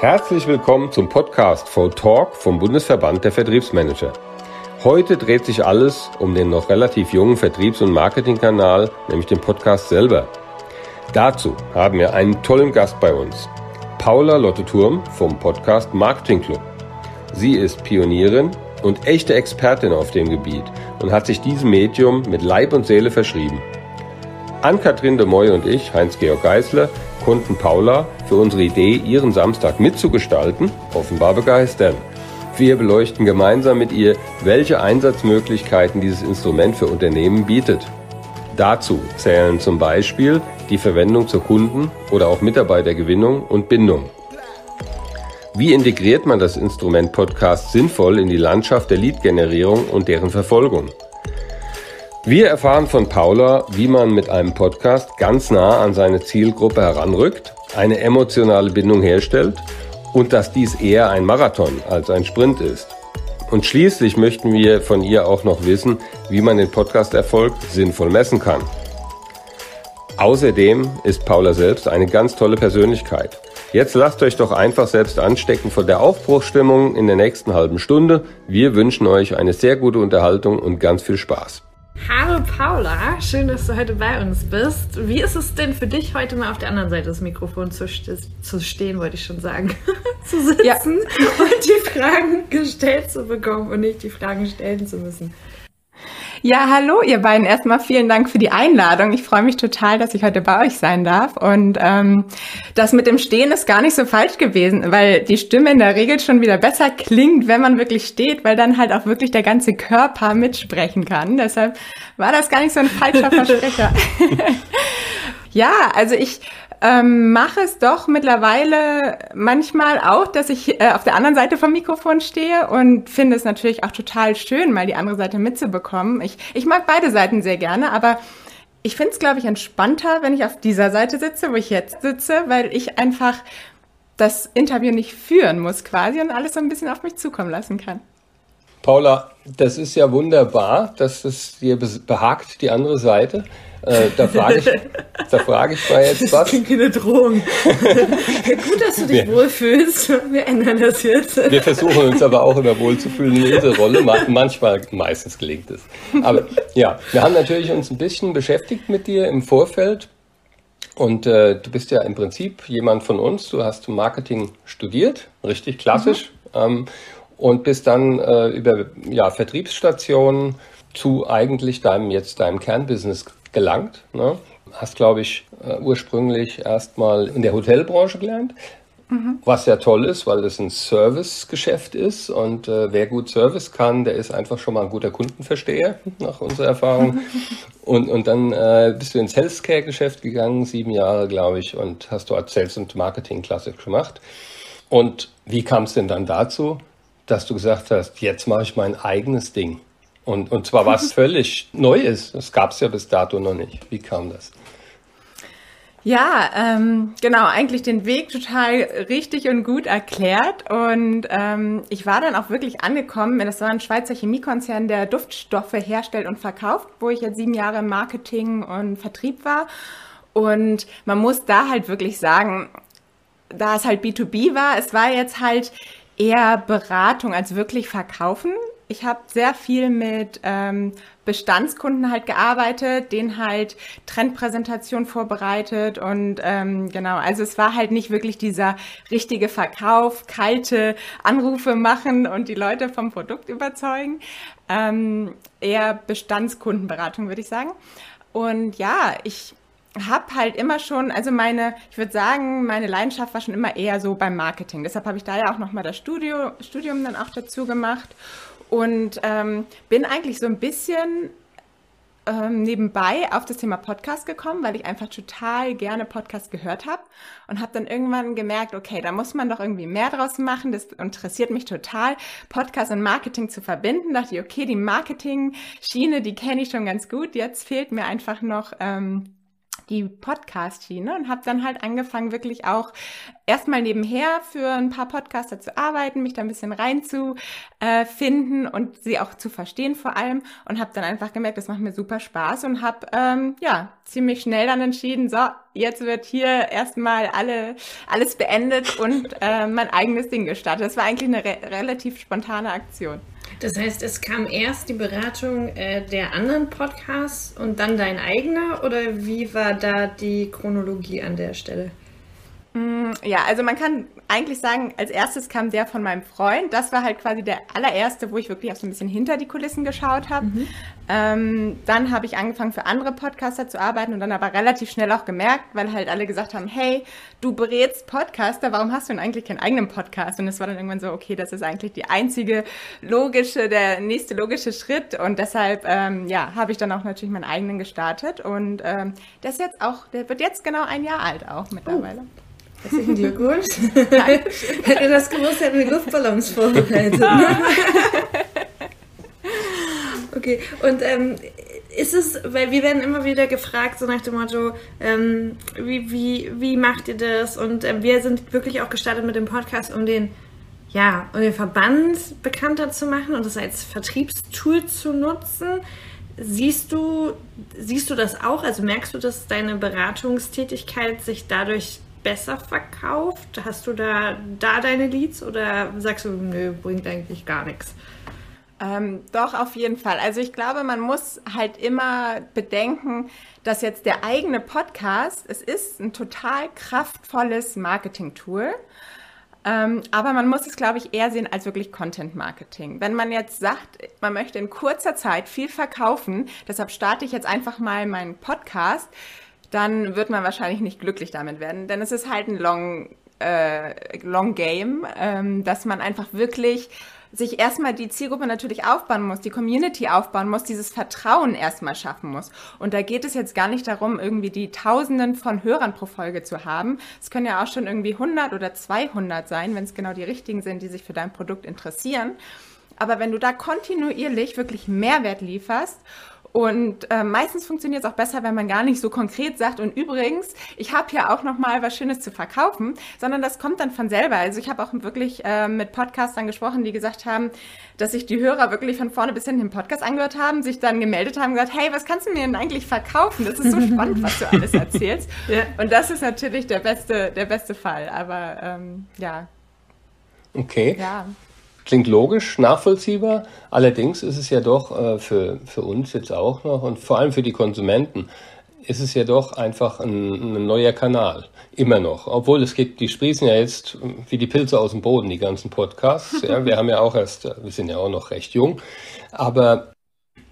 Herzlich willkommen zum Podcast For Talk vom Bundesverband der Vertriebsmanager. Heute dreht sich alles um den noch relativ jungen Vertriebs- und Marketingkanal, nämlich den Podcast selber. Dazu haben wir einen tollen Gast bei uns, Paula Lotte Turm vom Podcast Marketing Club. Sie ist Pionierin und echte Expertin auf dem Gebiet und hat sich diesem Medium mit Leib und Seele verschrieben. Ann-Kathrin de Moy und ich, Heinz-Georg Geisler, konnten Paula für unsere Idee, ihren Samstag mitzugestalten, offenbar begeistern. Wir beleuchten gemeinsam mit ihr, welche Einsatzmöglichkeiten dieses Instrument für Unternehmen bietet. Dazu zählen zum Beispiel die Verwendung zur Kunden- oder auch Mitarbeitergewinnung und Bindung. Wie integriert man das Instrument Podcast sinnvoll in die Landschaft der Lead-Generierung und deren Verfolgung? Wir erfahren von Paula, wie man mit einem Podcast ganz nah an seine Zielgruppe heranrückt, eine emotionale Bindung herstellt und dass dies eher ein Marathon als ein Sprint ist. Und schließlich möchten wir von ihr auch noch wissen, wie man den Podcast-Erfolg sinnvoll messen kann. Außerdem ist Paula selbst eine ganz tolle Persönlichkeit. Jetzt lasst euch doch einfach selbst anstecken von der Aufbruchstimmung in der nächsten halben Stunde. Wir wünschen euch eine sehr gute Unterhaltung und ganz viel Spaß. Hallo Paula, schön, dass du heute bei uns bist. Wie ist es denn für dich, heute mal auf der anderen Seite des Mikrofons zu, zu stehen, wollte ich schon sagen, zu sitzen ja. und die Fragen gestellt zu bekommen und nicht die Fragen stellen zu müssen? Ja, hallo ihr beiden. Erstmal vielen Dank für die Einladung. Ich freue mich total, dass ich heute bei euch sein darf. Und ähm, das mit dem Stehen ist gar nicht so falsch gewesen, weil die Stimme in der Regel schon wieder besser klingt, wenn man wirklich steht, weil dann halt auch wirklich der ganze Körper mitsprechen kann. Deshalb war das gar nicht so ein falscher Versprecher. ja, also ich ähm, mache es doch mittlerweile manchmal auch, dass ich äh, auf der anderen Seite vom Mikrofon stehe und finde es natürlich auch total schön, mal die andere Seite mitzubekommen. Ich, ich mag beide Seiten sehr gerne, aber ich finde es, glaube ich, entspannter, wenn ich auf dieser Seite sitze, wo ich jetzt sitze, weil ich einfach das Interview nicht führen muss quasi und alles so ein bisschen auf mich zukommen lassen kann. Paula, das ist ja wunderbar, dass es dir behagt, die andere Seite. Äh, da frage ich, da frage ich mal jetzt was. Das klingt eine Drohung. Gut, dass du dich wir, wohlfühlst. Wir ändern das jetzt. Wir versuchen uns aber auch immer wohlzufühlen in jeder Rolle. Manchmal, meistens gelingt es. Aber ja, wir haben natürlich uns ein bisschen beschäftigt mit dir im Vorfeld. Und äh, du bist ja im Prinzip jemand von uns. Du hast Marketing studiert, richtig klassisch. Mhm. Ähm, und bist dann äh, über ja, Vertriebsstationen zu eigentlich deinem jetzt deinem Kernbusiness gelangt. Ne? Hast, glaube ich, äh, ursprünglich erstmal in der Hotelbranche gelernt. Mhm. Was ja toll ist, weil das ein Servicegeschäft ist und äh, wer gut Service kann, der ist einfach schon mal ein guter Kundenversteher, nach unserer Erfahrung. und, und dann äh, bist du ins Healthcare-Geschäft gegangen, sieben Jahre, glaube ich, und hast dort Sales und Marketing klassisch gemacht. Und wie kam es denn dann dazu, dass du gesagt hast, jetzt mache ich mein eigenes Ding? Und, und zwar was völlig Neues. Das gab es ja bis dato noch nicht. Wie kam das? Ja, ähm, genau, eigentlich den Weg total richtig und gut erklärt. Und ähm, ich war dann auch wirklich angekommen. Das war ein Schweizer Chemiekonzern, der Duftstoffe herstellt und verkauft, wo ich jetzt sieben Jahre im Marketing und Vertrieb war. Und man muss da halt wirklich sagen, da es halt B2B war, es war jetzt halt eher Beratung als wirklich Verkaufen ich habe sehr viel mit ähm, Bestandskunden halt gearbeitet, denen halt Trendpräsentation vorbereitet und ähm, genau, also es war halt nicht wirklich dieser richtige Verkauf, kalte Anrufe machen und die Leute vom Produkt überzeugen, ähm, eher Bestandskundenberatung würde ich sagen. Und ja, ich habe halt immer schon, also meine, ich würde sagen, meine Leidenschaft war schon immer eher so beim Marketing. Deshalb habe ich da ja auch nochmal das Studio, Studium dann auch dazu gemacht und ähm, bin eigentlich so ein bisschen ähm, nebenbei auf das Thema Podcast gekommen, weil ich einfach total gerne Podcast gehört habe und habe dann irgendwann gemerkt, okay, da muss man doch irgendwie mehr draus machen. Das interessiert mich total, Podcast und Marketing zu verbinden. Da dachte ich, okay, die Marketing-Schiene, die kenne ich schon ganz gut. Jetzt fehlt mir einfach noch ähm, die Podcast-Schiene und habe dann halt angefangen, wirklich auch erstmal nebenher für ein paar Podcaster zu arbeiten, mich da ein bisschen reinzufinden äh, und sie auch zu verstehen vor allem und habe dann einfach gemerkt, das macht mir super Spaß und habe ähm, ja ziemlich schnell dann entschieden, so jetzt wird hier erstmal alle alles beendet und äh, mein eigenes Ding gestartet. Das war eigentlich eine re relativ spontane Aktion. Das heißt, es kam erst die Beratung äh, der anderen Podcasts und dann dein eigener oder wie war da die Chronologie an der Stelle? Mm, ja, also man kann eigentlich sagen, als erstes kam der von meinem Freund. Das war halt quasi der allererste, wo ich wirklich auch so ein bisschen hinter die Kulissen geschaut habe. Mhm. Ähm, dann habe ich angefangen für andere Podcaster zu arbeiten und dann aber relativ schnell auch gemerkt, weil halt alle gesagt haben, hey, du berätst Podcaster, warum hast du denn eigentlich keinen eigenen Podcast? Und es war dann irgendwann so, okay, das ist eigentlich die einzige logische, der nächste logische Schritt und deshalb, ähm, ja, habe ich dann auch natürlich meinen eigenen gestartet und ähm, der ist jetzt auch, der wird jetzt genau ein Jahr alt auch mittlerweile. Oh. Herzlichen Glückwunsch. Hätte das gewusst, hätten wir Luftballons vorbereitet. Ne? okay, und ähm, ist es, weil wir werden immer wieder gefragt, so nach dem Motto, ähm, wie, wie, wie macht ihr das? Und äh, wir sind wirklich auch gestartet mit dem Podcast, um den, ja, um den Verband bekannter zu machen und das als Vertriebstool zu nutzen. Siehst du, siehst du das auch? Also merkst du, dass deine Beratungstätigkeit sich dadurch besser verkauft? Hast du da, da deine Leads oder sagst du, nö, bringt eigentlich gar nichts? Ähm, doch, auf jeden Fall. Also ich glaube, man muss halt immer bedenken, dass jetzt der eigene Podcast, es ist ein total kraftvolles Marketing-Tool. Ähm, aber man muss es, glaube ich, eher sehen als wirklich Content Marketing. Wenn man jetzt sagt, man möchte in kurzer Zeit viel verkaufen, deshalb starte ich jetzt einfach mal meinen Podcast, dann wird man wahrscheinlich nicht glücklich damit werden. Denn es ist halt ein Long, äh, Long Game, ähm, dass man einfach wirklich sich erstmal die Zielgruppe natürlich aufbauen muss, die Community aufbauen muss, dieses Vertrauen erstmal schaffen muss. Und da geht es jetzt gar nicht darum, irgendwie die Tausenden von Hörern pro Folge zu haben. Es können ja auch schon irgendwie 100 oder 200 sein, wenn es genau die richtigen sind, die sich für dein Produkt interessieren. Aber wenn du da kontinuierlich wirklich Mehrwert lieferst und äh, meistens funktioniert es auch besser, wenn man gar nicht so konkret sagt, und übrigens, ich habe hier auch noch mal was Schönes zu verkaufen, sondern das kommt dann von selber. Also ich habe auch wirklich äh, mit Podcastern gesprochen, die gesagt haben, dass sich die Hörer wirklich von vorne bis hinten den Podcast angehört haben, sich dann gemeldet haben und gesagt, hey, was kannst du mir denn eigentlich verkaufen? Das ist so spannend, was du alles erzählst. ja. Und das ist natürlich der beste, der beste Fall. Aber ähm, ja. Okay. Ja. Klingt logisch, nachvollziehbar. Allerdings ist es ja doch äh, für, für uns jetzt auch noch und vor allem für die Konsumenten ist es ja doch einfach ein, ein, neuer Kanal. Immer noch. Obwohl es gibt, die sprießen ja jetzt wie die Pilze aus dem Boden, die ganzen Podcasts. Ja, wir haben ja auch erst, wir sind ja auch noch recht jung. Aber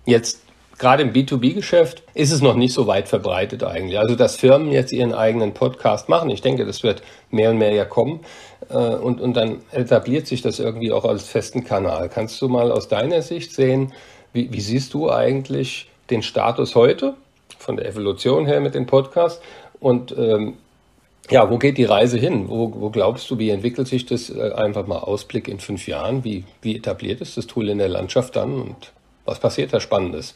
jetzt gerade im B2B-Geschäft ist es noch nicht so weit verbreitet eigentlich. Also, dass Firmen jetzt ihren eigenen Podcast machen, ich denke, das wird mehr und mehr ja kommen. Äh, und, und dann etabliert sich das irgendwie auch als festen Kanal. Kannst du mal aus deiner Sicht sehen, wie, wie siehst du eigentlich den Status heute von der Evolution her mit dem Podcast? Und ähm, ja, wo geht die Reise hin? Wo, wo glaubst du, wie entwickelt sich das äh, einfach mal Ausblick in fünf Jahren? Wie, wie etabliert ist das Tool in der Landschaft dann und was passiert da Spannendes?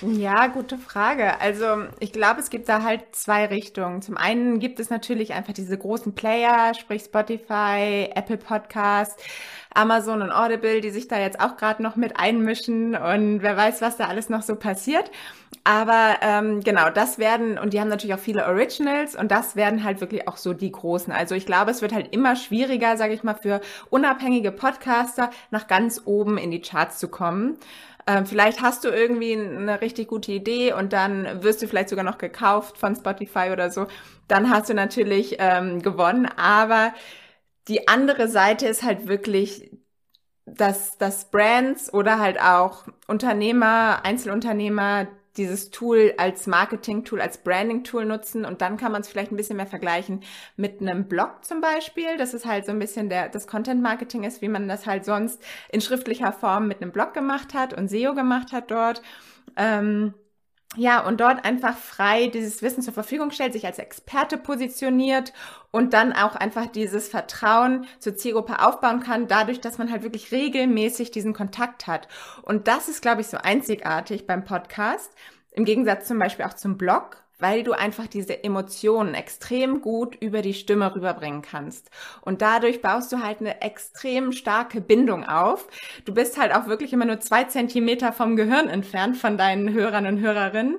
Ja, gute Frage. Also ich glaube, es gibt da halt zwei Richtungen. Zum einen gibt es natürlich einfach diese großen Player, sprich Spotify, Apple Podcast, Amazon und Audible, die sich da jetzt auch gerade noch mit einmischen und wer weiß, was da alles noch so passiert. Aber ähm, genau, das werden, und die haben natürlich auch viele Originals und das werden halt wirklich auch so die großen. Also ich glaube, es wird halt immer schwieriger, sage ich mal, für unabhängige Podcaster nach ganz oben in die Charts zu kommen. Ähm, vielleicht hast du irgendwie eine richtig gute Idee und dann wirst du vielleicht sogar noch gekauft von Spotify oder so. Dann hast du natürlich ähm, gewonnen. Aber die andere Seite ist halt wirklich, dass, dass Brands oder halt auch Unternehmer, Einzelunternehmer dieses Tool als Marketing-Tool, als Branding-Tool nutzen und dann kann man es vielleicht ein bisschen mehr vergleichen mit einem Blog zum Beispiel. Das ist halt so ein bisschen der, das Content-Marketing ist, wie man das halt sonst in schriftlicher Form mit einem Blog gemacht hat und SEO gemacht hat dort. Ähm, ja, und dort einfach frei dieses Wissen zur Verfügung stellt, sich als Experte positioniert und dann auch einfach dieses Vertrauen zur Zielgruppe aufbauen kann, dadurch, dass man halt wirklich regelmäßig diesen Kontakt hat. Und das ist, glaube ich, so einzigartig beim Podcast. Im Gegensatz zum Beispiel auch zum Blog, weil du einfach diese Emotionen extrem gut über die Stimme rüberbringen kannst. Und dadurch baust du halt eine extrem starke Bindung auf. Du bist halt auch wirklich immer nur zwei Zentimeter vom Gehirn entfernt von deinen Hörern und Hörerinnen.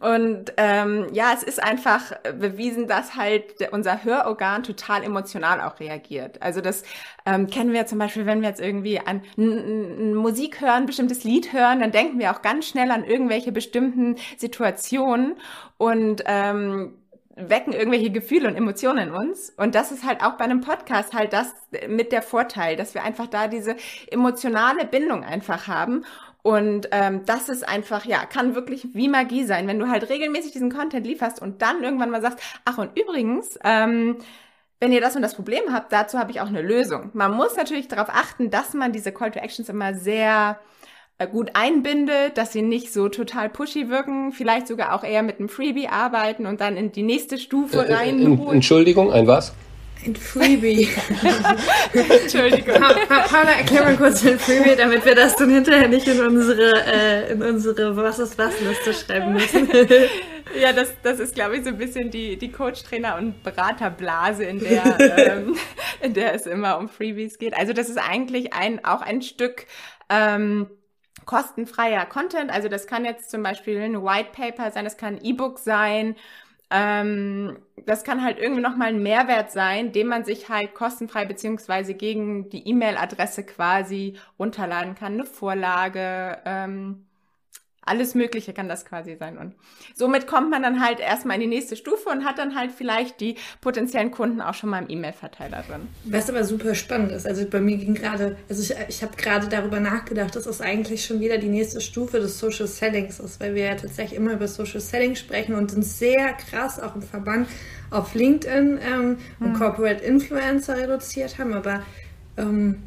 Und ähm, ja, es ist einfach bewiesen, dass halt unser Hörorgan total emotional auch reagiert. Also das ähm, kennen wir zum Beispiel, wenn wir jetzt irgendwie an Musik hören, bestimmtes Lied hören, dann denken wir auch ganz schnell an irgendwelche bestimmten Situationen und ähm, wecken irgendwelche Gefühle und Emotionen in uns. Und das ist halt auch bei einem Podcast halt das mit der Vorteil, dass wir einfach da diese emotionale Bindung einfach haben. Und ähm, das ist einfach, ja, kann wirklich wie Magie sein, wenn du halt regelmäßig diesen Content lieferst und dann irgendwann mal sagst, ach und übrigens, ähm, wenn ihr das und das Problem habt, dazu habe ich auch eine Lösung. Man muss natürlich darauf achten, dass man diese Call to Actions immer sehr äh, gut einbindet, dass sie nicht so total pushy wirken, vielleicht sogar auch eher mit einem Freebie arbeiten und dann in die nächste Stufe äh, rein. Äh, Entschuldigung, ein was? Ein Freebie. Entschuldigung. Pa pa Paula, erklär mal kurz ein Freebie, damit wir das dann hinterher nicht in unsere, äh, in unsere Was ist was Liste schreiben müssen. ja, das, das ist, glaube ich, so ein bisschen die, die Coach, Trainer und Beraterblase, in der, ähm, in der es immer um Freebies geht. Also das ist eigentlich ein, auch ein Stück ähm, kostenfreier Content. Also das kann jetzt zum Beispiel ein White Paper sein, das kann ein E-Book sein. Ähm, das kann halt irgendwie nochmal ein Mehrwert sein, den man sich halt kostenfrei beziehungsweise gegen die E-Mail-Adresse quasi runterladen kann. Eine Vorlage, ähm, alles Mögliche kann das quasi sein. Und somit kommt man dann halt erstmal in die nächste Stufe und hat dann halt vielleicht die potenziellen Kunden auch schon mal im E-Mail-Verteiler drin. Was aber super spannend ist, also bei mir ging gerade, also ich, ich habe gerade darüber nachgedacht, dass es eigentlich schon wieder die nächste Stufe des Social Sellings ist, weil wir ja tatsächlich immer über Social Selling sprechen und sind sehr krass auch im Verband auf LinkedIn ähm, und hm. Corporate Influencer reduziert haben, aber ähm,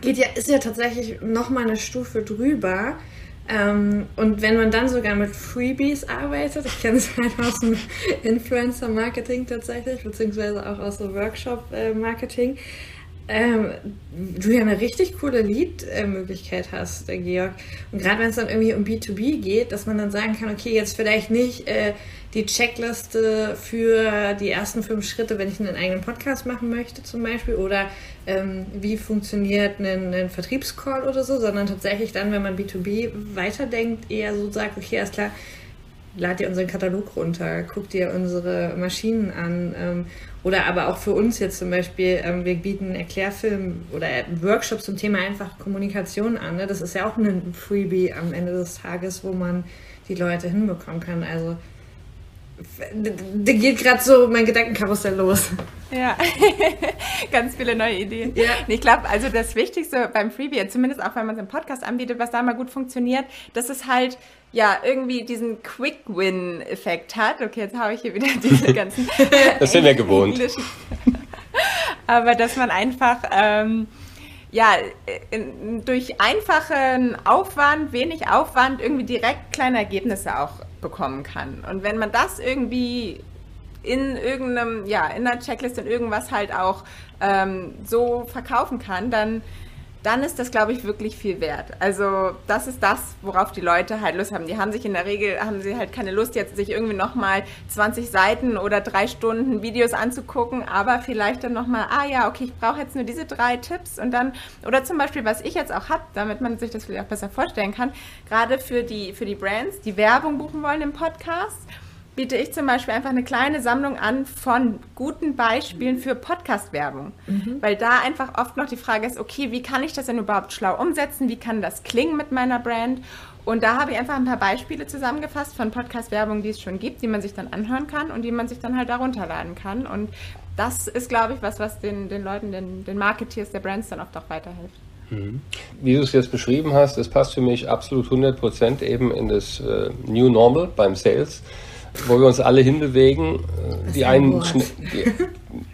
geht ja, ist ja tatsächlich noch mal eine Stufe drüber. Ähm, und wenn man dann sogar mit Freebies arbeitet, ich kenne es halt aus dem Influencer-Marketing tatsächlich, beziehungsweise auch aus dem Workshop-Marketing, ähm, du ja eine richtig coole Lead-Möglichkeit hast, der Georg. Und gerade wenn es dann irgendwie um B2B geht, dass man dann sagen kann, okay, jetzt vielleicht nicht äh, die Checkliste für die ersten fünf Schritte, wenn ich einen eigenen Podcast machen möchte zum Beispiel, oder ähm, wie funktioniert ein, ein Vertriebscall oder so, sondern tatsächlich dann, wenn man B2B weiterdenkt, eher so sagt, okay, alles klar, lad dir unseren Katalog runter, guck dir unsere Maschinen an. Ähm, oder aber auch für uns jetzt zum Beispiel, ähm, wir bieten Erklärfilm oder Workshops zum Thema einfach Kommunikation an. Ne? Das ist ja auch ein Freebie am Ende des Tages, wo man die Leute hinbekommen kann. Also da geht gerade so mein Gedankenkarussell los. Ja, ganz viele neue Ideen. Ja. Ich glaube, also das Wichtigste beim Freebie, zumindest auch wenn man es im Podcast anbietet, was da mal gut funktioniert, dass es halt ja irgendwie diesen Quick-Win-Effekt hat. Okay, jetzt habe ich hier wieder diese ganzen. das sind wir gewohnt. Aber dass man einfach. Ähm, ja, durch einfachen Aufwand, wenig Aufwand irgendwie direkt kleine Ergebnisse auch bekommen kann. Und wenn man das irgendwie in irgendeinem, ja, in der Checklist in irgendwas halt auch ähm, so verkaufen kann, dann dann ist das, glaube ich, wirklich viel wert. Also das ist das, worauf die Leute halt Lust haben. Die haben sich in der Regel, haben sie halt keine Lust, jetzt sich irgendwie nochmal 20 Seiten oder drei Stunden Videos anzugucken, aber vielleicht dann nochmal, ah ja, okay, ich brauche jetzt nur diese drei Tipps und dann, oder zum Beispiel, was ich jetzt auch habe, damit man sich das vielleicht auch besser vorstellen kann, gerade für die, für die Brands, die Werbung buchen wollen im Podcast, biete ich zum Beispiel einfach eine kleine Sammlung an von guten Beispielen für Podcast-Werbung. Mhm. Weil da einfach oft noch die Frage ist, okay, wie kann ich das denn überhaupt schlau umsetzen? Wie kann das klingen mit meiner Brand? Und da habe ich einfach ein paar Beispiele zusammengefasst von Podcast-Werbung, die es schon gibt, die man sich dann anhören kann und die man sich dann halt da runterladen kann. Und das ist, glaube ich, was, was den, den Leuten, den, den Marketeers der Brands dann oft auch weiterhilft. Mhm. Wie du es jetzt beschrieben hast, es passt für mich absolut 100% eben in das äh, New Normal beim Sales wo wir uns alle hinbewegen. Die einen, die,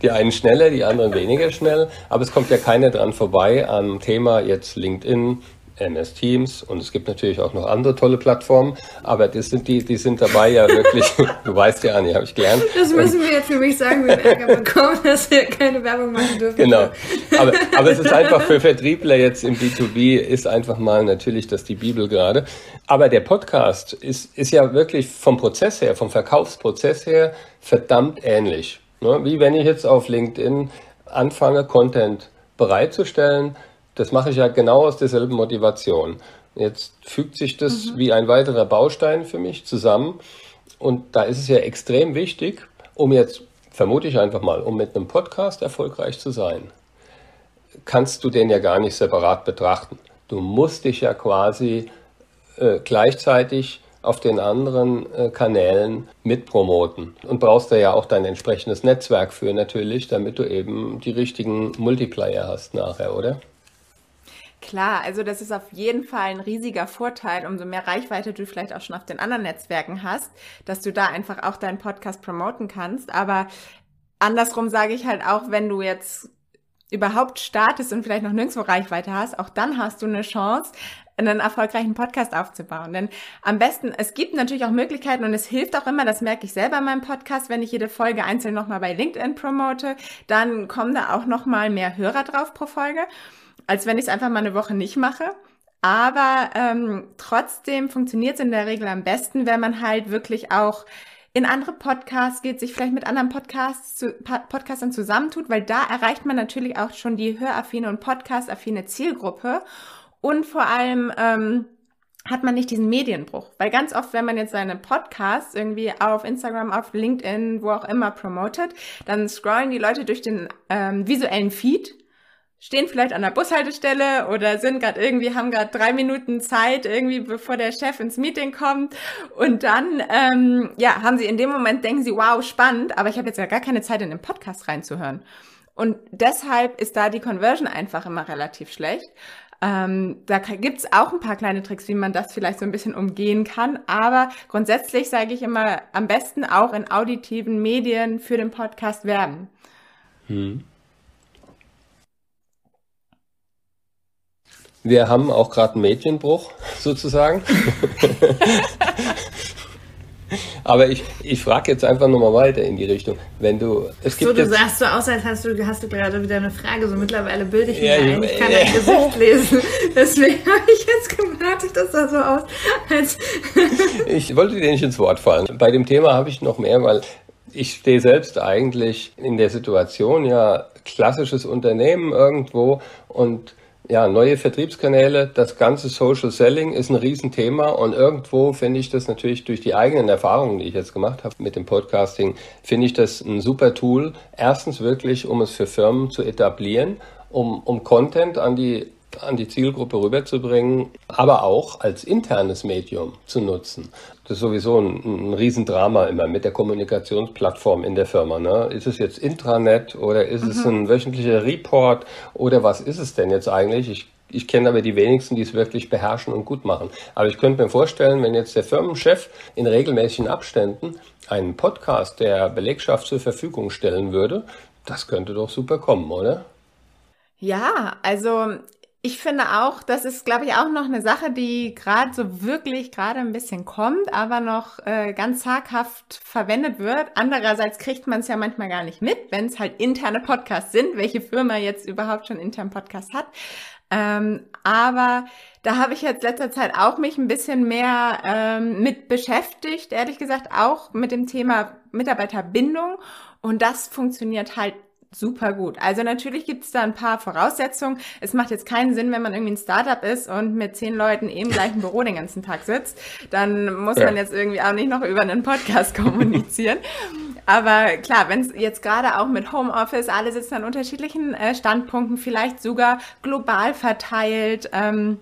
die, einen schneller, die anderen weniger schnell. Aber es kommt ja keiner dran vorbei am Thema jetzt LinkedIn, MS Teams und es gibt natürlich auch noch andere tolle Plattformen, aber das sind die, die sind dabei ja wirklich, du weißt ja, Anni, habe ich gelernt. Das müssen wir jetzt nämlich sagen, wir Ärger bekommen, dass wir keine Werbung machen dürfen. Genau, aber, aber es ist einfach für Vertriebler jetzt im B2B ist einfach mal natürlich das die Bibel gerade, aber der Podcast ist, ist ja wirklich vom Prozess her, vom Verkaufsprozess her verdammt ähnlich. Ne? Wie wenn ich jetzt auf LinkedIn anfange, Content bereitzustellen, das mache ich ja genau aus derselben Motivation. Jetzt fügt sich das mhm. wie ein weiterer Baustein für mich zusammen. Und da ist es ja extrem wichtig, um jetzt, vermute ich einfach mal, um mit einem Podcast erfolgreich zu sein, kannst du den ja gar nicht separat betrachten. Du musst dich ja quasi äh, gleichzeitig auf den anderen äh, Kanälen mitpromoten und brauchst da ja auch dein entsprechendes Netzwerk für natürlich, damit du eben die richtigen Multiplier hast nachher, oder? Klar, also das ist auf jeden Fall ein riesiger Vorteil, umso mehr Reichweite du vielleicht auch schon auf den anderen Netzwerken hast, dass du da einfach auch deinen Podcast promoten kannst. Aber andersrum sage ich halt auch, wenn du jetzt überhaupt startest und vielleicht noch nirgendwo Reichweite hast, auch dann hast du eine Chance, einen erfolgreichen Podcast aufzubauen. Denn am besten, es gibt natürlich auch Möglichkeiten und es hilft auch immer, das merke ich selber in meinem Podcast, wenn ich jede Folge einzeln nochmal bei LinkedIn promote, dann kommen da auch nochmal mehr Hörer drauf pro Folge als wenn ich es einfach mal eine Woche nicht mache. Aber ähm, trotzdem funktioniert es in der Regel am besten, wenn man halt wirklich auch in andere Podcasts geht, sich vielleicht mit anderen Podcasts zu, Podcastern zusammentut, weil da erreicht man natürlich auch schon die höraffine und podcast-affine Zielgruppe und vor allem ähm, hat man nicht diesen Medienbruch. Weil ganz oft, wenn man jetzt seine Podcasts irgendwie auf Instagram, auf LinkedIn, wo auch immer promotet, dann scrollen die Leute durch den ähm, visuellen Feed stehen vielleicht an der Bushaltestelle oder sind gerade irgendwie, haben gerade drei Minuten Zeit, irgendwie bevor der Chef ins Meeting kommt. Und dann, ähm, ja, haben sie in dem Moment, denken sie, wow, spannend, aber ich habe jetzt gar keine Zeit, in den Podcast reinzuhören. Und deshalb ist da die Conversion einfach immer relativ schlecht. Ähm, da gibt's auch ein paar kleine Tricks, wie man das vielleicht so ein bisschen umgehen kann. Aber grundsätzlich sage ich immer, am besten auch in auditiven Medien für den Podcast werben. Hm. Wir haben auch gerade einen Medienbruch sozusagen. Aber ich, ich frage jetzt einfach nochmal weiter in die Richtung. Wenn du, es gibt so, du sagst so aus, als hast du, hast du gerade wieder eine Frage. So mittlerweile bilde ich mir ja, ein, ich kann ja. dein Gesicht lesen. Deswegen habe ich jetzt gewartet, dass das so aus. Als ich wollte dir nicht ins Wort fallen. Bei dem Thema habe ich noch mehr, weil ich stehe selbst eigentlich in der Situation, ja, klassisches Unternehmen irgendwo und ja, neue Vertriebskanäle, das ganze Social Selling ist ein Riesenthema und irgendwo finde ich das natürlich durch die eigenen Erfahrungen, die ich jetzt gemacht habe mit dem Podcasting, finde ich das ein super Tool. Erstens wirklich, um es für Firmen zu etablieren, um, um Content an die an die Zielgruppe rüberzubringen, aber auch als internes Medium zu nutzen. Das ist sowieso ein, ein Riesendrama immer mit der Kommunikationsplattform in der Firma. Ne? Ist es jetzt Intranet oder ist mhm. es ein wöchentlicher Report oder was ist es denn jetzt eigentlich? Ich ich kenne aber die wenigsten, die es wirklich beherrschen und gut machen. Aber ich könnte mir vorstellen, wenn jetzt der Firmenchef in regelmäßigen Abständen einen Podcast der Belegschaft zur Verfügung stellen würde, das könnte doch super kommen, oder? Ja, also ich finde auch, das ist, glaube ich, auch noch eine Sache, die gerade so wirklich gerade ein bisschen kommt, aber noch äh, ganz zaghaft verwendet wird. Andererseits kriegt man es ja manchmal gar nicht mit, wenn es halt interne Podcasts sind, welche Firma jetzt überhaupt schon intern Podcast hat. Ähm, aber da habe ich jetzt letzter Zeit auch mich ein bisschen mehr ähm, mit beschäftigt, ehrlich gesagt, auch mit dem Thema Mitarbeiterbindung. Und das funktioniert halt super gut. Also natürlich gibt es da ein paar Voraussetzungen. Es macht jetzt keinen Sinn, wenn man irgendwie ein Startup ist und mit zehn Leuten im gleichen Büro den ganzen Tag sitzt. Dann muss ja. man jetzt irgendwie auch nicht noch über einen Podcast kommunizieren. Aber klar, wenn es jetzt gerade auch mit Homeoffice, alle sitzen an unterschiedlichen äh, Standpunkten, vielleicht sogar global verteilt. Ähm,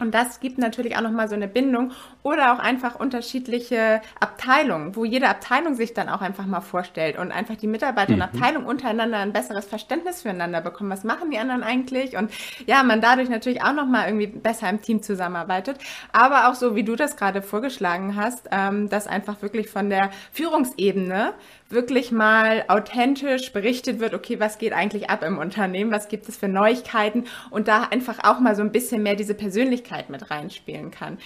und das gibt natürlich auch nochmal so eine Bindung oder auch einfach unterschiedliche Abteilungen, wo jede Abteilung sich dann auch einfach mal vorstellt und einfach die Mitarbeiter mhm. und Abteilung untereinander ein besseres Verständnis füreinander bekommen. Was machen die anderen eigentlich? Und ja, man dadurch natürlich auch nochmal irgendwie besser im Team zusammenarbeitet. Aber auch so, wie du das gerade vorgeschlagen hast, ähm, dass einfach wirklich von der Führungsebene wirklich mal authentisch berichtet wird, okay, was geht eigentlich ab im Unternehmen, was gibt es für Neuigkeiten und da einfach auch mal so ein bisschen mehr diese Persönlichkeit mit reinspielen kann.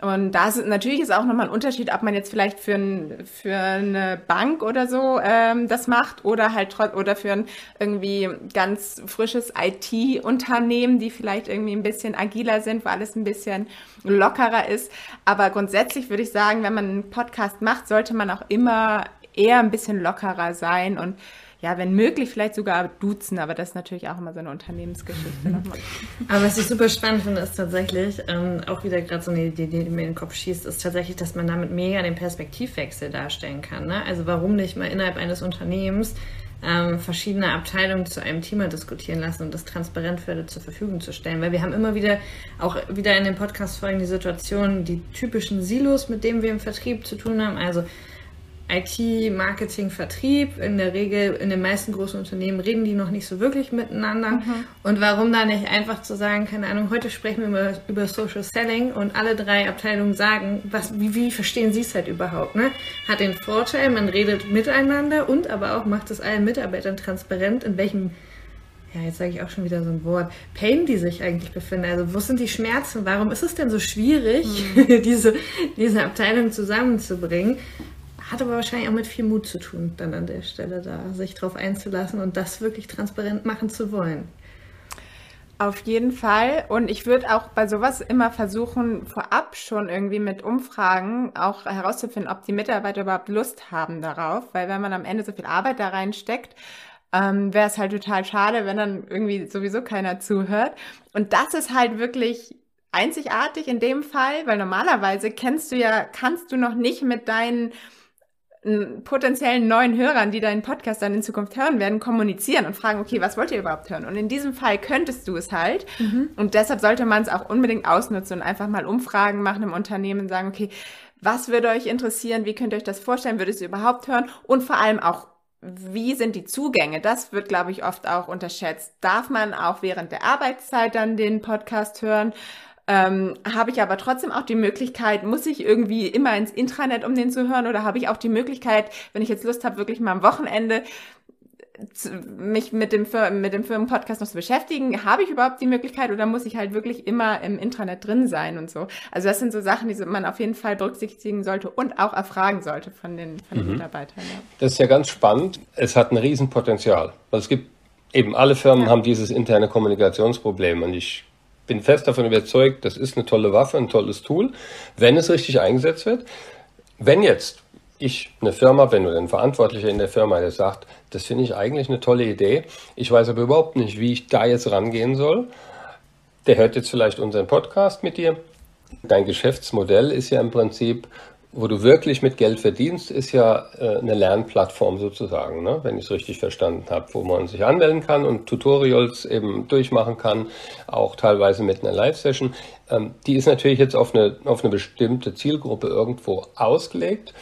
Und da ist natürlich ist auch nochmal ein Unterschied, ob man jetzt vielleicht für, ein, für eine Bank oder so ähm, das macht oder halt oder für ein irgendwie ganz frisches IT-Unternehmen, die vielleicht irgendwie ein bisschen agiler sind, wo alles ein bisschen lockerer ist. Aber grundsätzlich würde ich sagen, wenn man einen Podcast macht, sollte man auch immer eher ein bisschen lockerer sein und ja, wenn möglich, vielleicht sogar duzen, aber das ist natürlich auch immer so eine Unternehmensgeschichte nochmal. Aber was ich super spannend finde, ist tatsächlich, ähm, auch wieder gerade so eine Idee, die mir in den Kopf schießt, ist tatsächlich, dass man damit mega den Perspektivwechsel darstellen kann. Ne? Also warum nicht mal innerhalb eines Unternehmens ähm, verschiedene Abteilungen zu einem Thema diskutieren lassen und das transparent für alle zur Verfügung zu stellen. Weil wir haben immer wieder, auch wieder in den Podcast-Folgen, die Situation, die typischen Silos, mit denen wir im Vertrieb zu tun haben. Also IT, Marketing, Vertrieb. In der Regel, in den meisten großen Unternehmen reden die noch nicht so wirklich miteinander. Mhm. Und warum da nicht einfach zu sagen, keine Ahnung, heute sprechen wir über, über Social Selling und alle drei Abteilungen sagen, was, wie, wie verstehen sie es halt überhaupt, ne? Hat den Vorteil, man redet miteinander und aber auch macht es allen Mitarbeitern transparent, in welchem ja, jetzt sage ich auch schon wieder so ein Wort, Pain, die sich eigentlich befinden. Also wo sind die Schmerzen? Warum ist es denn so schwierig, mhm. diese, diese Abteilung zusammenzubringen? Hat aber wahrscheinlich auch mit viel Mut zu tun, dann an der Stelle da, sich drauf einzulassen und das wirklich transparent machen zu wollen. Auf jeden Fall. Und ich würde auch bei sowas immer versuchen, vorab schon irgendwie mit Umfragen auch herauszufinden, ob die Mitarbeiter überhaupt Lust haben darauf. Weil wenn man am Ende so viel Arbeit da reinsteckt, ähm, wäre es halt total schade, wenn dann irgendwie sowieso keiner zuhört. Und das ist halt wirklich einzigartig in dem Fall, weil normalerweise kennst du ja, kannst du noch nicht mit deinen potenziellen neuen Hörern, die deinen Podcast dann in Zukunft hören werden, kommunizieren und fragen, okay, was wollt ihr überhaupt hören? Und in diesem Fall könntest du es halt. Mhm. Und deshalb sollte man es auch unbedingt ausnutzen und einfach mal Umfragen machen im Unternehmen und sagen, okay, was würde euch interessieren? Wie könnt ihr euch das vorstellen? Würdet ihr überhaupt hören? Und vor allem auch, wie sind die Zugänge? Das wird, glaube ich, oft auch unterschätzt. Darf man auch während der Arbeitszeit dann den Podcast hören? Ähm, habe ich aber trotzdem auch die Möglichkeit, muss ich irgendwie immer ins Intranet, um den zu hören, oder habe ich auch die Möglichkeit, wenn ich jetzt Lust habe, wirklich mal am Wochenende mich mit dem, mit dem Firmenpodcast noch zu beschäftigen, habe ich überhaupt die Möglichkeit oder muss ich halt wirklich immer im Intranet drin sein und so? Also das sind so Sachen, die man auf jeden Fall berücksichtigen sollte und auch erfragen sollte von den, von den mhm. Mitarbeitern. Ja. Das ist ja ganz spannend. Es hat ein Riesenpotenzial. Also es gibt eben alle Firmen ja. haben dieses interne Kommunikationsproblem und ich bin fest davon überzeugt, das ist eine tolle Waffe, ein tolles Tool, wenn es richtig eingesetzt wird. Wenn jetzt ich eine Firma bin oder ein Verantwortlicher in der Firma, der sagt, das finde ich eigentlich eine tolle Idee, ich weiß aber überhaupt nicht, wie ich da jetzt rangehen soll, der hört jetzt vielleicht unseren Podcast mit dir. Dein Geschäftsmodell ist ja im Prinzip wo du wirklich mit Geld verdienst, ist ja äh, eine Lernplattform sozusagen, ne? wenn ich es richtig verstanden habe, wo man sich anmelden kann und Tutorials eben durchmachen kann, auch teilweise mit einer Live-Session. Ähm, die ist natürlich jetzt auf eine, auf eine bestimmte Zielgruppe irgendwo ausgelegt.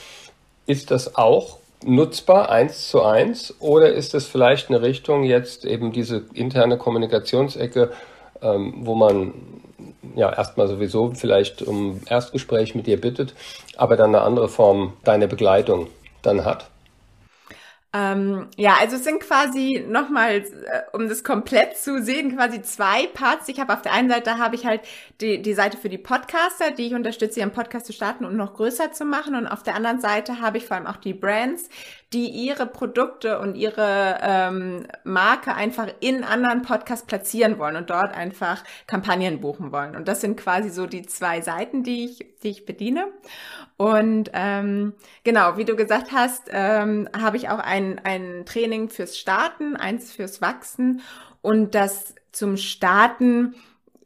Ist das auch nutzbar eins zu eins oder ist das vielleicht eine Richtung jetzt eben diese interne Kommunikationsecke, ähm, wo man ja erstmal sowieso vielleicht um Erstgespräch mit dir bittet, aber dann eine andere Form deine Begleitung dann hat? Ähm, ja, also es sind quasi nochmal, äh, um das komplett zu sehen, quasi zwei Parts. Ich habe auf der einen Seite habe ich halt die, die Seite für die Podcaster, die ich unterstütze, ihren Podcast zu starten und noch größer zu machen. Und auf der anderen Seite habe ich vor allem auch die Brands, die ihre Produkte und ihre ähm, Marke einfach in anderen Podcasts platzieren wollen und dort einfach Kampagnen buchen wollen. Und das sind quasi so die zwei Seiten, die ich, die ich bediene. Und ähm, genau, wie du gesagt hast, ähm, habe ich auch ein, ein Training fürs Starten, eins fürs Wachsen und das zum Starten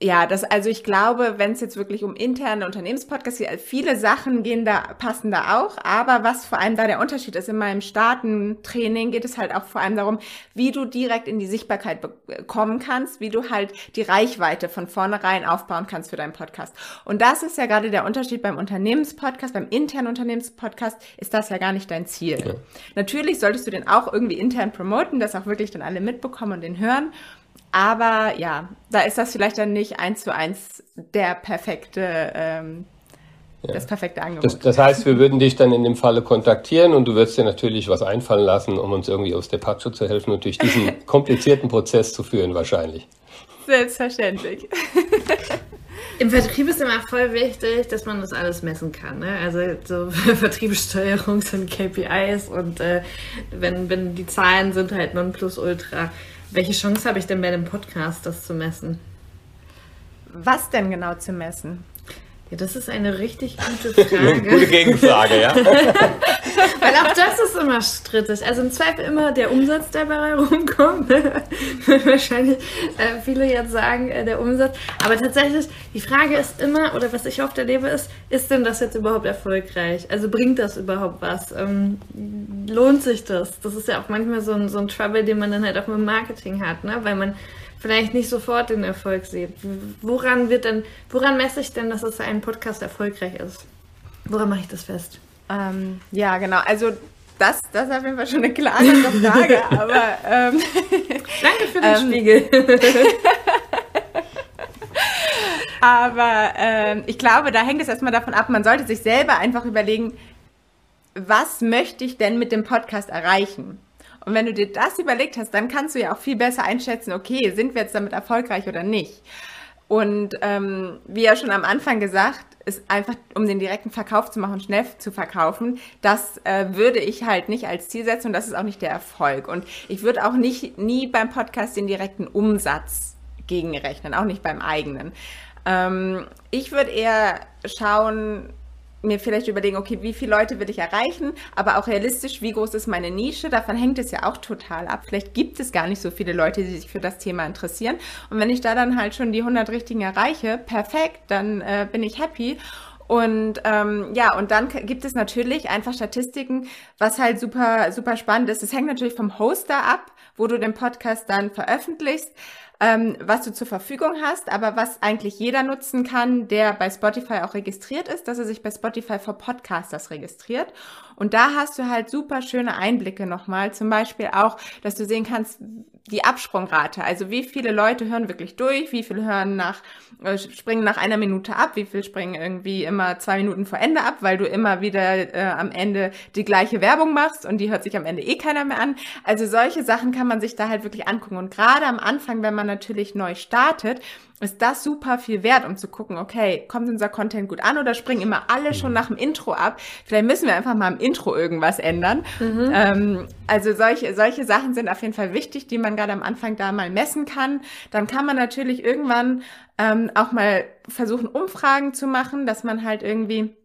ja, das, also ich glaube, wenn es jetzt wirklich um interne Unternehmenspodcasts geht, viele Sachen gehen da, passen da auch, aber was vor allem da der Unterschied ist, in meinem Starten-Training geht es halt auch vor allem darum, wie du direkt in die Sichtbarkeit kommen kannst, wie du halt die Reichweite von vornherein aufbauen kannst für deinen Podcast. Und das ist ja gerade der Unterschied beim Unternehmenspodcast, beim internen Unternehmenspodcast ist das ja gar nicht dein Ziel. Okay. Natürlich solltest du den auch irgendwie intern promoten, dass auch wirklich dann alle mitbekommen und den hören. Aber ja, da ist das vielleicht dann nicht eins zu eins der perfekte, ähm, ja. das perfekte Angebot. Das, das, heißt, wir würden dich dann in dem Falle kontaktieren und du würdest dir natürlich was einfallen lassen, um uns irgendwie aus der Patsche zu helfen und durch diesen komplizierten Prozess zu führen, wahrscheinlich. Selbstverständlich. Im Vertrieb ist immer voll wichtig, dass man das alles messen kann. Ne? Also so Vertriebssteuerung sind KPIs und äh, wenn, wenn die Zahlen sind halt Nonplusultra. Welche Chance habe ich denn bei dem Podcast, das zu messen? Was denn genau zu messen? Ja, das ist eine richtig gute Frage. gute Gegenfrage, ja. Weil auch das ist immer strittig. Also im Zweifel immer der Umsatz, der dabei rumkommt. Wahrscheinlich äh, viele jetzt sagen, äh, der Umsatz. Aber tatsächlich, die Frage ist immer, oder was ich oft erlebe, ist, ist denn das jetzt überhaupt erfolgreich? Also bringt das überhaupt was? Ähm, lohnt sich das? Das ist ja auch manchmal so ein, so ein Trouble, den man dann halt auch mit Marketing hat, ne? Weil man vielleicht nicht sofort den Erfolg seht. Woran wird denn, woran messe ich denn, dass es ein Podcast erfolgreich ist? Woran mache ich das fest? Ähm, ja, genau. Also das, das ist auf jeden Fall schon eine klare Frage, aber ähm, danke für den ähm, Spiegel. aber ähm, ich glaube, da hängt es erstmal davon ab, man sollte sich selber einfach überlegen, was möchte ich denn mit dem Podcast erreichen? Und wenn du dir das überlegt hast, dann kannst du ja auch viel besser einschätzen, okay, sind wir jetzt damit erfolgreich oder nicht. Und ähm, wie ja schon am Anfang gesagt, ist einfach, um den direkten Verkauf zu machen, schnell zu verkaufen, das äh, würde ich halt nicht als Ziel setzen und das ist auch nicht der Erfolg. Und ich würde auch nicht nie beim Podcast den direkten Umsatz gegenrechnen, auch nicht beim eigenen. Ähm, ich würde eher schauen, mir vielleicht überlegen, okay, wie viele Leute will ich erreichen, aber auch realistisch, wie groß ist meine Nische? Davon hängt es ja auch total ab. Vielleicht gibt es gar nicht so viele Leute, die sich für das Thema interessieren. Und wenn ich da dann halt schon die 100 Richtigen erreiche, perfekt, dann äh, bin ich happy. Und ähm, ja, und dann gibt es natürlich einfach Statistiken, was halt super, super spannend ist. Es hängt natürlich vom Hoster ab, wo du den Podcast dann veröffentlichst ähm, was du zur Verfügung hast, aber was eigentlich jeder nutzen kann, der bei Spotify auch registriert ist, dass er sich bei Spotify for Podcasters registriert. Und da hast du halt super schöne Einblicke nochmal. Zum Beispiel auch, dass du sehen kannst, die Absprungrate. Also wie viele Leute hören wirklich durch, wie viele hören nach, äh, springen nach einer Minute ab, wie viele springen irgendwie immer zwei Minuten vor Ende ab, weil du immer wieder äh, am Ende die gleiche Werbung machst und die hört sich am Ende eh keiner mehr an. Also solche Sachen kann man sich da halt wirklich angucken. Und gerade am Anfang, wenn man natürlich neu startet, ist das super viel wert, um zu gucken, okay, kommt unser Content gut an oder springen immer alle schon nach dem Intro ab? Vielleicht müssen wir einfach mal im Intro irgendwas ändern. Mhm. Ähm, also solche, solche Sachen sind auf jeden Fall wichtig, die man gerade am Anfang da mal messen kann. Dann kann man natürlich irgendwann ähm, auch mal versuchen, Umfragen zu machen, dass man halt irgendwie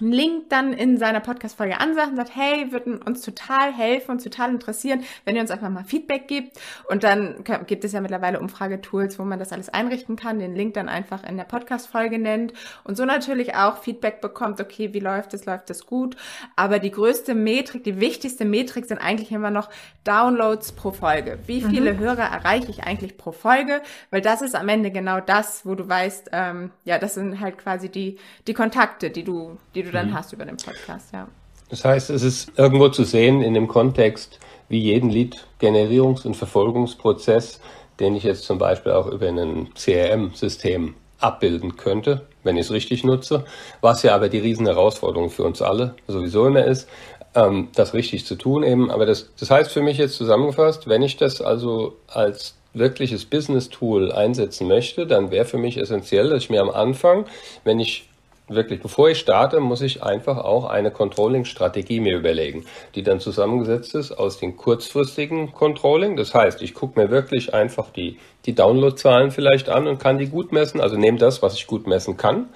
einen Link dann in seiner Podcast-Folge ansagt und sagt, hey, würden uns total helfen, uns total interessieren, wenn ihr uns einfach mal Feedback gibt. Und dann gibt es ja mittlerweile Umfragetools, wo man das alles einrichten kann, den Link dann einfach in der Podcast-Folge nennt und so natürlich auch Feedback bekommt, okay, wie läuft es, läuft es gut. Aber die größte Metrik, die wichtigste Metrik sind eigentlich immer noch Downloads pro Folge. Wie mhm. viele mhm. Hörer erreiche ich eigentlich pro Folge? Weil das ist am Ende genau das, wo du weißt, ähm, ja, das sind halt quasi die, die Kontakte, die du, die du dann mhm. hast über den Podcast, ja. Das heißt, es ist irgendwo zu sehen in dem Kontext, wie jeden Lead-Generierungs- und Verfolgungsprozess, den ich jetzt zum Beispiel auch über ein CRM-System abbilden könnte, wenn ich es richtig nutze, was ja aber die riesen Herausforderung für uns alle sowieso immer ist, ähm, das richtig zu tun eben. Aber das, das heißt für mich jetzt zusammengefasst, wenn ich das also als wirkliches Business-Tool einsetzen möchte, dann wäre für mich essentiell, dass ich mir am Anfang, wenn ich wirklich, bevor ich starte, muss ich einfach auch eine Controlling-Strategie mir überlegen, die dann zusammengesetzt ist aus den kurzfristigen Controlling. Das heißt, ich gucke mir wirklich einfach die, die Downloadzahlen vielleicht an und kann die gut messen, also nehme das, was ich gut messen kann.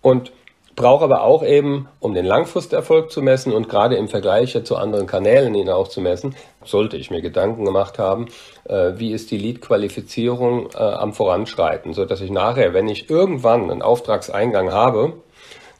Und brauche aber auch eben, um den Langfristerfolg zu messen und gerade im Vergleich zu anderen Kanälen ihn auch zu messen, sollte ich mir Gedanken gemacht haben, äh, wie ist die Lead-Qualifizierung äh, am Voranschreiten, so dass ich nachher, wenn ich irgendwann einen Auftragseingang habe,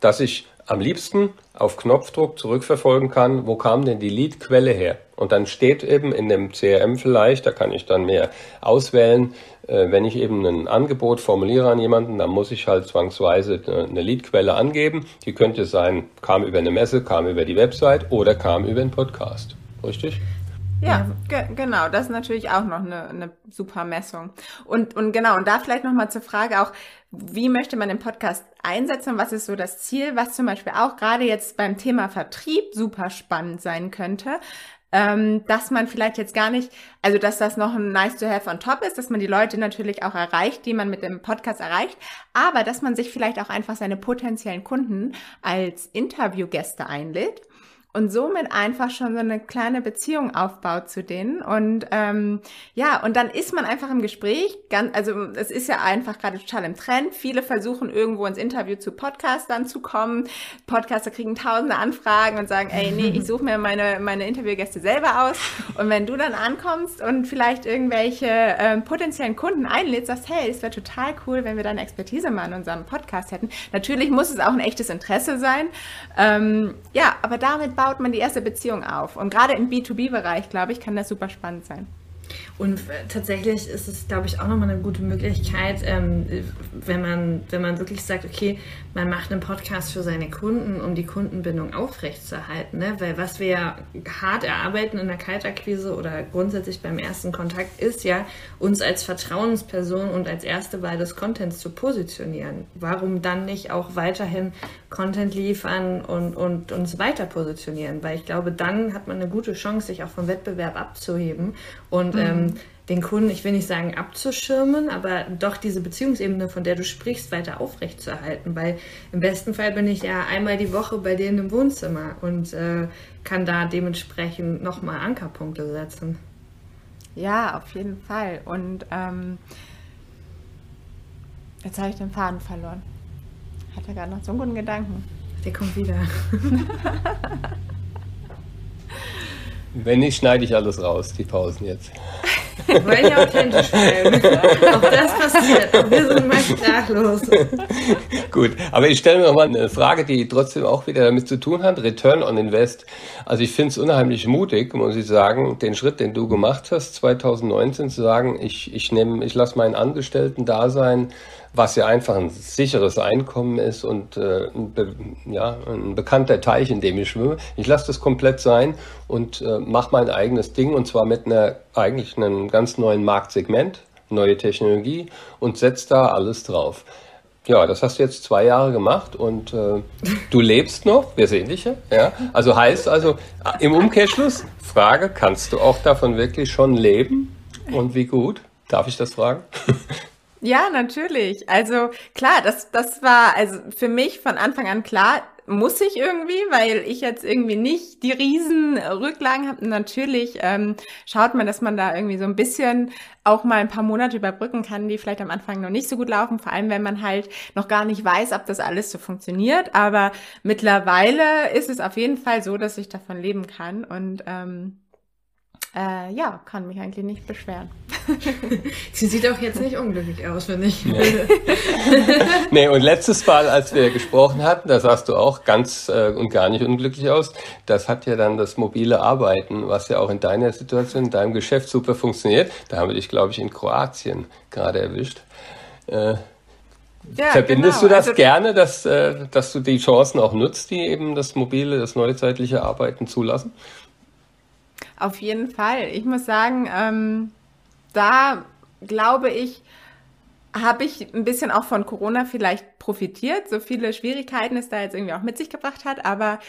dass ich am liebsten auf Knopfdruck zurückverfolgen kann, wo kam denn die Lead-Quelle her? Und dann steht eben in dem CRM vielleicht, da kann ich dann mehr auswählen, äh, wenn ich eben ein Angebot formuliere an jemanden, dann muss ich halt zwangsweise eine Leadquelle angeben. Die könnte sein, kam über eine Messe, kam über die Website oder kam über einen Podcast. Richtig? Ja, ge genau, das ist natürlich auch noch eine, eine super Messung. Und, und genau, und da vielleicht nochmal zur Frage auch, wie möchte man den Podcast einsetzen? Was ist so das Ziel? Was zum Beispiel auch gerade jetzt beim Thema Vertrieb super spannend sein könnte, ähm, dass man vielleicht jetzt gar nicht, also dass das noch ein nice to have on top ist, dass man die Leute natürlich auch erreicht, die man mit dem Podcast erreicht, aber dass man sich vielleicht auch einfach seine potenziellen Kunden als Interviewgäste einlädt und somit einfach schon so eine kleine Beziehung aufbaut zu denen. Und ähm, ja, und dann ist man einfach im Gespräch. Ganz, also es ist ja einfach gerade total im Trend. Viele versuchen irgendwo ins Interview zu Podcastern zu kommen. Podcaster kriegen tausende Anfragen und sagen, ey, nee, ich suche mir meine, meine Interviewgäste selber aus. Und wenn du dann ankommst und vielleicht irgendwelche ähm, potenziellen Kunden einlädst, sagst, hey, es wäre total cool, wenn wir deine Expertise mal in unserem Podcast hätten. Natürlich muss es auch ein echtes Interesse sein. Ähm, ja, aber damit baut man die erste Beziehung auf. Und gerade im B2B-Bereich, glaube ich, kann das super spannend sein. Und tatsächlich ist es, glaube ich, auch nochmal eine gute Möglichkeit, ähm, wenn, man, wenn man wirklich sagt, okay, man macht einen Podcast für seine Kunden, um die Kundenbindung aufrechtzuerhalten. Ne? Weil was wir ja hart erarbeiten in der Kaltakquise oder grundsätzlich beim ersten Kontakt ist ja, uns als Vertrauensperson und als erste Wahl des Contents zu positionieren. Warum dann nicht auch weiterhin Content liefern und, und uns weiter positionieren? Weil ich glaube, dann hat man eine gute Chance, sich auch vom Wettbewerb abzuheben und mhm. ähm, den Kunden, ich will nicht sagen abzuschirmen, aber doch diese Beziehungsebene, von der du sprichst, weiter aufrechtzuerhalten. Weil im besten Fall bin ich ja einmal die Woche bei denen im Wohnzimmer und äh, kann da dementsprechend nochmal Ankerpunkte setzen. Ja, auf jeden Fall. Und ähm, jetzt habe ich den Faden verloren. Hatte gerade noch so einen guten Gedanken. Der kommt wieder. Wenn nicht, schneide ich alles raus, die Pausen jetzt. Wir wollen ja authentisch bleiben. Auch das passiert. Wir sind mal sprachlos. Gut, aber ich stelle mir noch mal eine Frage, die trotzdem auch wieder damit zu tun hat. Return on Invest. Also ich finde es unheimlich mutig, muss ich sagen, den Schritt, den du gemacht hast, 2019 zu sagen, ich, ich nehme, ich lasse meinen Angestellten-Dasein was ja einfach ein sicheres Einkommen ist und äh, ein, ja, ein bekannter Teich, in dem ich schwimme. Ich lasse das komplett sein und äh, mache mein eigenes Ding und zwar mit einer eigentlich einem ganz neuen Marktsegment, neue Technologie und setze da alles drauf. Ja, das hast du jetzt zwei Jahre gemacht und äh, du lebst noch, wir sehen dich ja. ja. Also heißt also im Umkehrschluss, Frage, kannst du auch davon wirklich schon leben und wie gut? Darf ich das fragen? Ja, natürlich. Also klar, das, das war also für mich von Anfang an klar, muss ich irgendwie, weil ich jetzt irgendwie nicht die riesen Rücklagen habe. Natürlich ähm, schaut man, dass man da irgendwie so ein bisschen auch mal ein paar Monate überbrücken kann, die vielleicht am Anfang noch nicht so gut laufen, vor allem wenn man halt noch gar nicht weiß, ob das alles so funktioniert. Aber mittlerweile ist es auf jeden Fall so, dass ich davon leben kann und ähm, äh, ja, kann mich eigentlich nicht beschweren. Sie sieht auch jetzt nicht unglücklich aus, finde ich. Nee. nee, und letztes Mal, als wir gesprochen hatten, da sahst du auch ganz äh, und gar nicht unglücklich aus. Das hat ja dann das mobile Arbeiten, was ja auch in deiner Situation, in deinem Geschäft super funktioniert. Da haben wir dich, glaube ich, in Kroatien gerade erwischt. Äh, ja, Verbindest genau. du das also, gerne, dass, äh, dass du die Chancen auch nutzt, die eben das mobile, das neuzeitliche Arbeiten zulassen? Auf jeden Fall. Ich muss sagen, ähm, da glaube ich, habe ich ein bisschen auch von Corona vielleicht profitiert, so viele Schwierigkeiten es da jetzt irgendwie auch mit sich gebracht hat, aber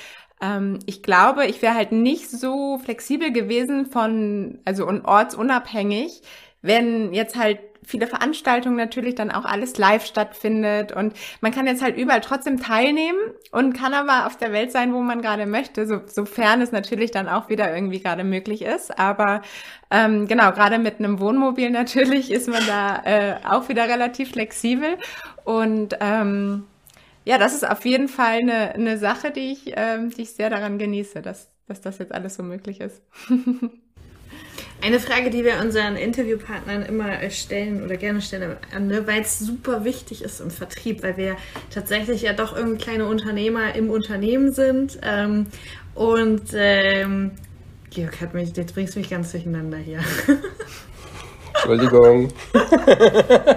ähm, ich glaube, ich wäre halt nicht so flexibel gewesen von, also ortsunabhängig, wenn jetzt halt viele Veranstaltungen natürlich dann auch alles live stattfindet und man kann jetzt halt überall trotzdem teilnehmen und kann aber auf der Welt sein, wo man gerade möchte, so, sofern es natürlich dann auch wieder irgendwie gerade möglich ist. Aber ähm, genau, gerade mit einem Wohnmobil natürlich ist man da äh, auch wieder relativ flexibel und ähm, ja, das ist auf jeden Fall eine, eine Sache, die ich, ähm, die ich sehr daran genieße, dass, dass das jetzt alles so möglich ist. Eine Frage, die wir unseren Interviewpartnern immer stellen oder gerne stellen, ne, weil es super wichtig ist im Vertrieb, weil wir tatsächlich ja doch irgendwie kleine Unternehmer im Unternehmen sind. Ähm, und ähm, Georg hat mich, jetzt bringst du mich ganz durcheinander hier. Entschuldigung.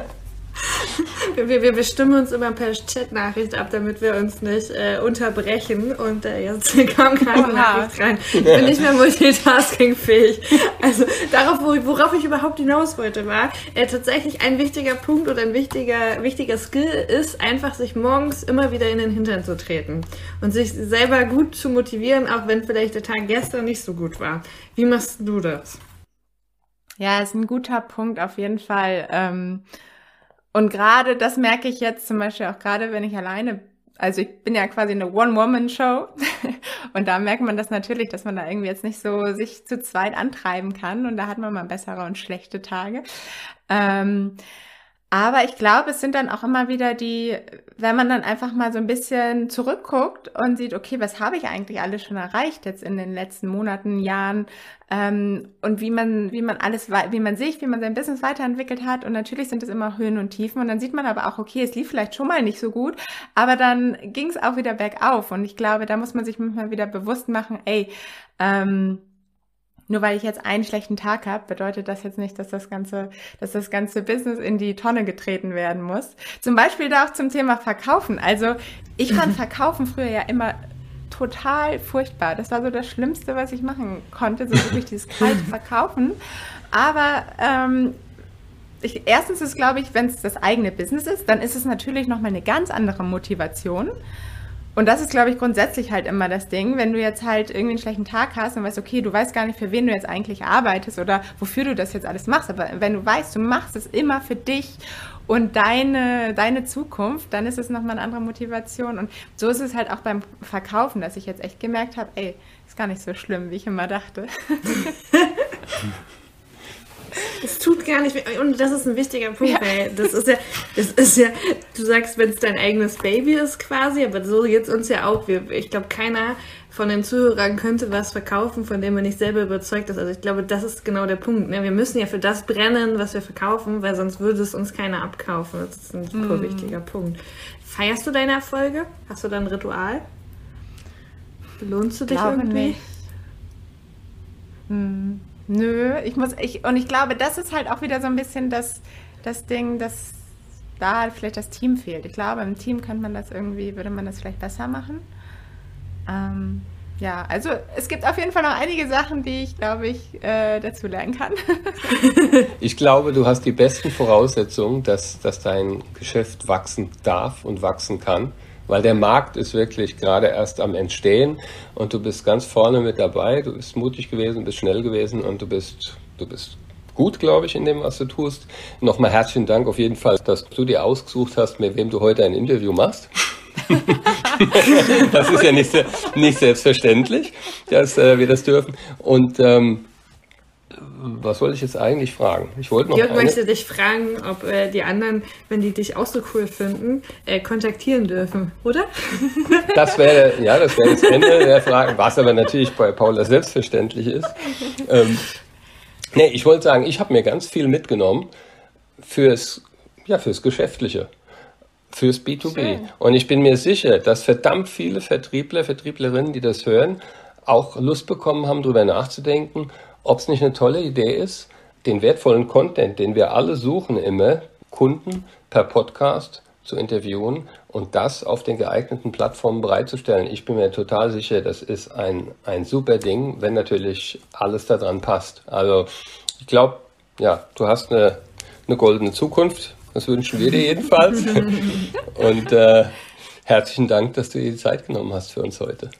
Wir, wir bestimmen uns immer per Chat-Nachricht ab, damit wir uns nicht äh, unterbrechen. Und äh, jetzt kam gerade eine Nachricht rein. Ich bin nicht mehr multitaskingfähig. Also darauf, worauf ich überhaupt hinaus wollte, war äh, tatsächlich ein wichtiger Punkt oder ein wichtiger, wichtiger Skill ist, einfach sich morgens immer wieder in den Hintern zu treten und sich selber gut zu motivieren, auch wenn vielleicht der Tag gestern nicht so gut war. Wie machst du das? Ja, ist ein guter Punkt auf jeden Fall. Ähm, und gerade das merke ich jetzt zum Beispiel auch gerade, wenn ich alleine, also ich bin ja quasi eine One-Woman-Show und da merkt man das natürlich, dass man da irgendwie jetzt nicht so sich zu zweit antreiben kann und da hat man mal bessere und schlechte Tage. Ähm, aber ich glaube, es sind dann auch immer wieder die, wenn man dann einfach mal so ein bisschen zurückguckt und sieht, okay, was habe ich eigentlich alles schon erreicht jetzt in den letzten Monaten, Jahren ähm, und wie man, wie man alles, wie man sich, wie man sein Business weiterentwickelt hat. Und natürlich sind es immer Höhen und Tiefen. Und dann sieht man aber auch, okay, es lief vielleicht schon mal nicht so gut, aber dann ging es auch wieder bergauf. Und ich glaube, da muss man sich manchmal wieder bewusst machen, ey, ähm, nur weil ich jetzt einen schlechten Tag habe, bedeutet das jetzt nicht, dass das ganze, dass das ganze Business in die Tonne getreten werden muss. Zum Beispiel da auch zum Thema Verkaufen. Also ich fand Verkaufen früher ja immer total furchtbar. Das war so das Schlimmste, was ich machen konnte, so wirklich dieses kalte Verkaufen. Aber ähm, ich, erstens ist, glaube ich, wenn es das eigene Business ist, dann ist es natürlich nochmal eine ganz andere Motivation. Und das ist, glaube ich, grundsätzlich halt immer das Ding, wenn du jetzt halt irgendwie einen schlechten Tag hast und weißt, okay, du weißt gar nicht, für wen du jetzt eigentlich arbeitest oder wofür du das jetzt alles machst, aber wenn du weißt, du machst es immer für dich und deine, deine Zukunft, dann ist es nochmal eine andere Motivation. Und so ist es halt auch beim Verkaufen, dass ich jetzt echt gemerkt habe, ey, ist gar nicht so schlimm, wie ich immer dachte. Es tut gar nicht weh. Und das ist ein wichtiger Punkt, ja. weil das ist ja, das ist ja, du sagst, wenn es dein eigenes Baby ist quasi, aber so geht es uns ja auch. Wir, ich glaube, keiner von den Zuhörern könnte was verkaufen, von dem man nicht selber überzeugt ist. Also ich glaube, das ist genau der Punkt. Ne? Wir müssen ja für das brennen, was wir verkaufen, weil sonst würde es uns keiner abkaufen. Das ist ein super mm. wichtiger Punkt. Feierst du deine Erfolge? Hast du da ein Ritual? Belohnst du dich glaube irgendwie? Nicht. Hm. Nö, ich muss, ich, und ich glaube, das ist halt auch wieder so ein bisschen das, das Ding, dass da vielleicht das Team fehlt. Ich glaube, im Team könnte man das irgendwie, würde man das vielleicht besser machen. Ähm, ja, also es gibt auf jeden Fall noch einige Sachen, die ich, glaube ich, äh, dazu lernen kann. ich glaube, du hast die besten Voraussetzungen, dass, dass dein Geschäft wachsen darf und wachsen kann weil der Markt ist wirklich gerade erst am Entstehen und du bist ganz vorne mit dabei. Du bist mutig gewesen, bist schnell gewesen und du bist, du bist gut, glaube ich, in dem, was du tust. Nochmal herzlichen Dank auf jeden Fall, dass du dir ausgesucht hast, mit wem du heute ein Interview machst. das ist ja nicht, nicht selbstverständlich, dass äh, wir das dürfen. Und ähm, was wollte ich jetzt eigentlich fragen? Ich wollte noch. Jörg eine... möchte dich fragen, ob äh, die anderen, wenn die dich auch so cool finden, äh, kontaktieren dürfen, oder? Das wäre, ja, das wäre das Ende der Frage, was aber natürlich bei Paula selbstverständlich ist. Ähm, nee, ich wollte sagen, ich habe mir ganz viel mitgenommen fürs, ja, fürs Geschäftliche fürs B2B. Schön. Und ich bin mir sicher, dass verdammt viele Vertriebler, Vertrieblerinnen, die das hören, auch Lust bekommen haben, darüber nachzudenken ob es nicht eine tolle Idee ist, den wertvollen Content, den wir alle suchen immer, Kunden per Podcast zu interviewen und das auf den geeigneten Plattformen bereitzustellen. Ich bin mir total sicher, das ist ein, ein super Ding, wenn natürlich alles daran passt. Also ich glaube, ja, du hast eine, eine goldene Zukunft. Das wünschen wir dir jedenfalls. und äh, herzlichen Dank, dass du dir die Zeit genommen hast für uns heute.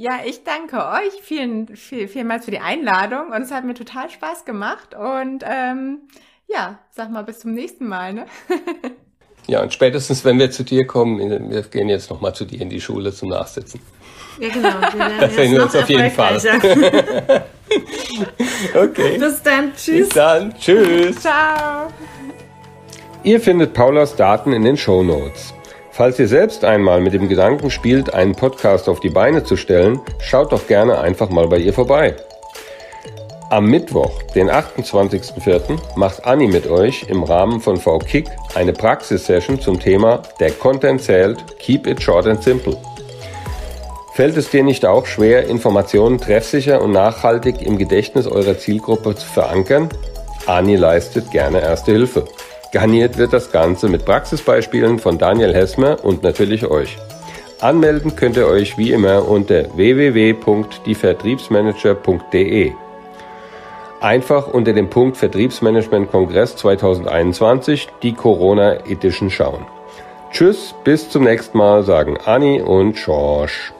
Ja, ich danke euch vielen, viel, vielmals für die Einladung und es hat mir total Spaß gemacht und ähm, ja, sag mal bis zum nächsten Mal. Ne? ja, und spätestens, wenn wir zu dir kommen, wir gehen jetzt nochmal zu dir in die Schule zum Nachsitzen. Ja, genau. Wir das sehen wir uns auf jeden Fall. okay. Bis dann. Tschüss. Bis dann. Tschüss. Ciao. Ihr findet Paulas Daten in den Show Notes. Falls ihr selbst einmal mit dem Gedanken spielt, einen Podcast auf die Beine zu stellen, schaut doch gerne einfach mal bei ihr vorbei. Am Mittwoch, den 28.04., macht Anni mit euch im Rahmen von VKick eine Praxissession zum Thema Der Content zählt, keep it short and simple. Fällt es dir nicht auch schwer, Informationen treffsicher und nachhaltig im Gedächtnis eurer Zielgruppe zu verankern? Ani leistet gerne erste Hilfe. Garniert wird das Ganze mit Praxisbeispielen von Daniel Hessmer und natürlich euch. Anmelden könnt ihr euch wie immer unter www.dievertriebsmanager.de. Einfach unter dem Punkt Vertriebsmanagement Kongress 2021 die Corona Edition schauen. Tschüss, bis zum nächsten Mal, sagen Anni und George.